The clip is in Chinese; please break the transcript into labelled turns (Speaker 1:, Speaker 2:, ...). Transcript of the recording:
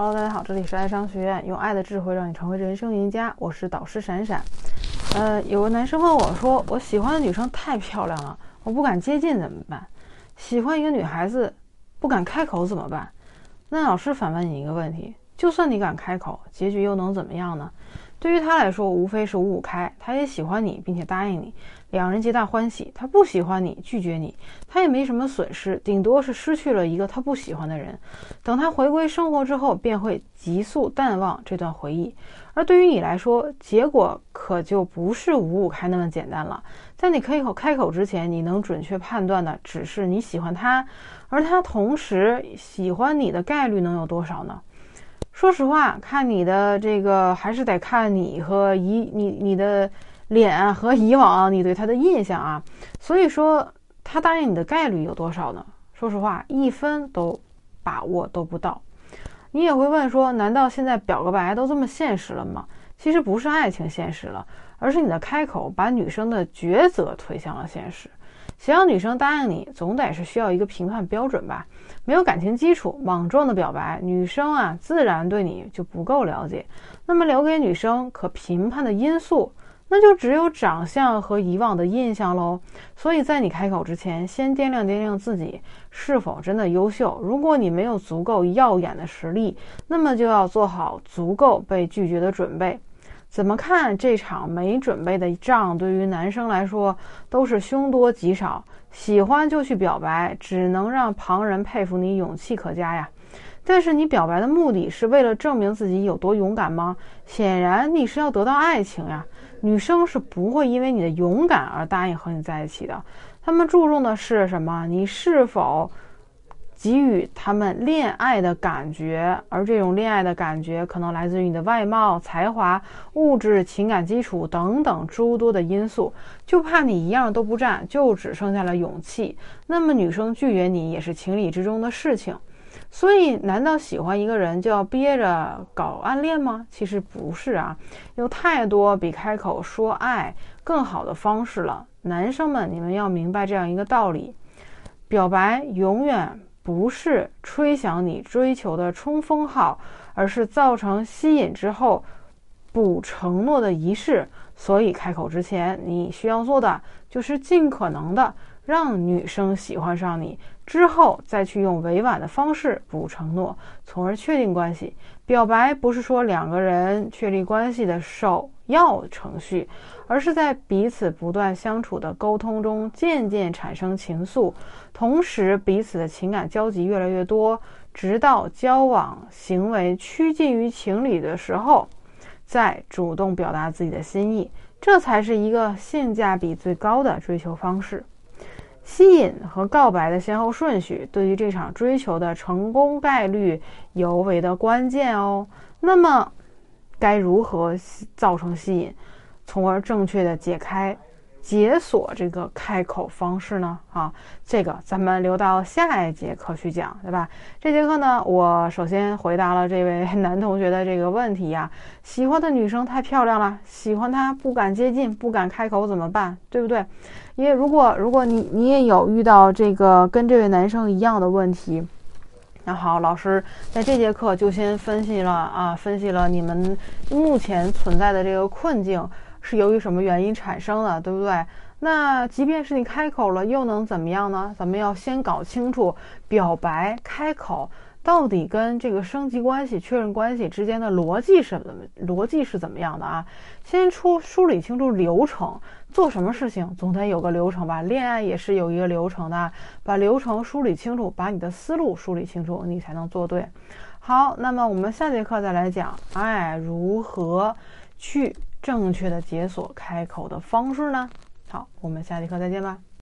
Speaker 1: Hello，大家好，这里是爱商学院，用爱的智慧让你成为人生赢家。我是导师闪闪。呃，有个男生问我说：“我喜欢的女生太漂亮了，我不敢接近怎么办？喜欢一个女孩子，不敢开口怎么办？”那老师反问你一个问题：就算你敢开口，结局又能怎么样呢？对于他来说，无非是五五开，他也喜欢你，并且答应你，两人皆大欢喜。他不喜欢你，拒绝你，他也没什么损失，顶多是失去了一个他不喜欢的人。等他回归生活之后，便会急速淡忘这段回忆。而对于你来说，结果可就不是五五开那么简单了。在你开口开口之前，你能准确判断的只是你喜欢他，而他同时喜欢你的概率能有多少呢？说实话，看你的这个还是得看你和以你你的脸和以往你对他的印象啊。所以说，他答应你的概率有多少呢？说实话，一分都把握都不到。你也会问说，难道现在表个白都这么现实了吗？其实不是爱情现实了，而是你的开口把女生的抉择推向了现实。想要女生答应你，总得是需要一个评判标准吧？没有感情基础，莽撞的表白，女生啊自然对你就不够了解。那么留给女生可评判的因素，那就只有长相和以往的印象喽。所以在你开口之前，先掂量掂量自己是否真的优秀。如果你没有足够耀眼的实力，那么就要做好足够被拒绝的准备。怎么看这场没准备的仗，对于男生来说都是凶多吉少。喜欢就去表白，只能让旁人佩服你勇气可嘉呀。但是你表白的目的是为了证明自己有多勇敢吗？显然你是要得到爱情呀。女生是不会因为你的勇敢而答应和你在一起的，他们注重的是什么？你是否？给予他们恋爱的感觉，而这种恋爱的感觉可能来自于你的外貌、才华、物质、情感基础等等诸多的因素。就怕你一样都不占，就只剩下了勇气。那么女生拒绝你也是情理之中的事情。所以，难道喜欢一个人就要憋着搞暗恋吗？其实不是啊，有太多比开口说爱更好的方式了。男生们，你们要明白这样一个道理：表白永远。不是吹响你追求的冲锋号，而是造成吸引之后补承诺的仪式。所以开口之前，你需要做的就是尽可能的让女生喜欢上你，之后再去用委婉的方式补承诺，从而确定关系。表白不是说两个人确立关系的首要程序。而是在彼此不断相处的沟通中，渐渐产生情愫，同时彼此的情感交集越来越多，直到交往行为趋近于情侣的时候，再主动表达自己的心意，这才是一个性价比最高的追求方式。吸引和告白的先后顺序，对于这场追求的成功概率尤为的关键哦。那么，该如何造成吸引？从而正确的解开、解锁这个开口方式呢？啊，这个咱们留到下一节课去讲，对吧？这节课呢，我首先回答了这位 男同学的这个问题呀：喜欢的女生太漂亮了，喜欢她不敢接近，不敢开口怎么办？对不对？因为如果如果你你也有遇到这个跟这位男生一样的问题，那好，老师在这节课就先分析了啊，分析了你们目前存在的这个困境。是由于什么原因产生的，对不对？那即便是你开口了，又能怎么样呢？咱们要先搞清楚表白开口到底跟这个升级关系、确认关系之间的逻辑是怎么逻辑是怎么样的啊？先出梳理清楚流程，做什么事情总得有个流程吧？恋爱也是有一个流程的，把流程梳理清楚，把你的思路梳理清楚，你才能做对。好，那么我们下节课再来讲，哎，如何去。正确的解锁开口的方式呢？好，我们下节课再见吧。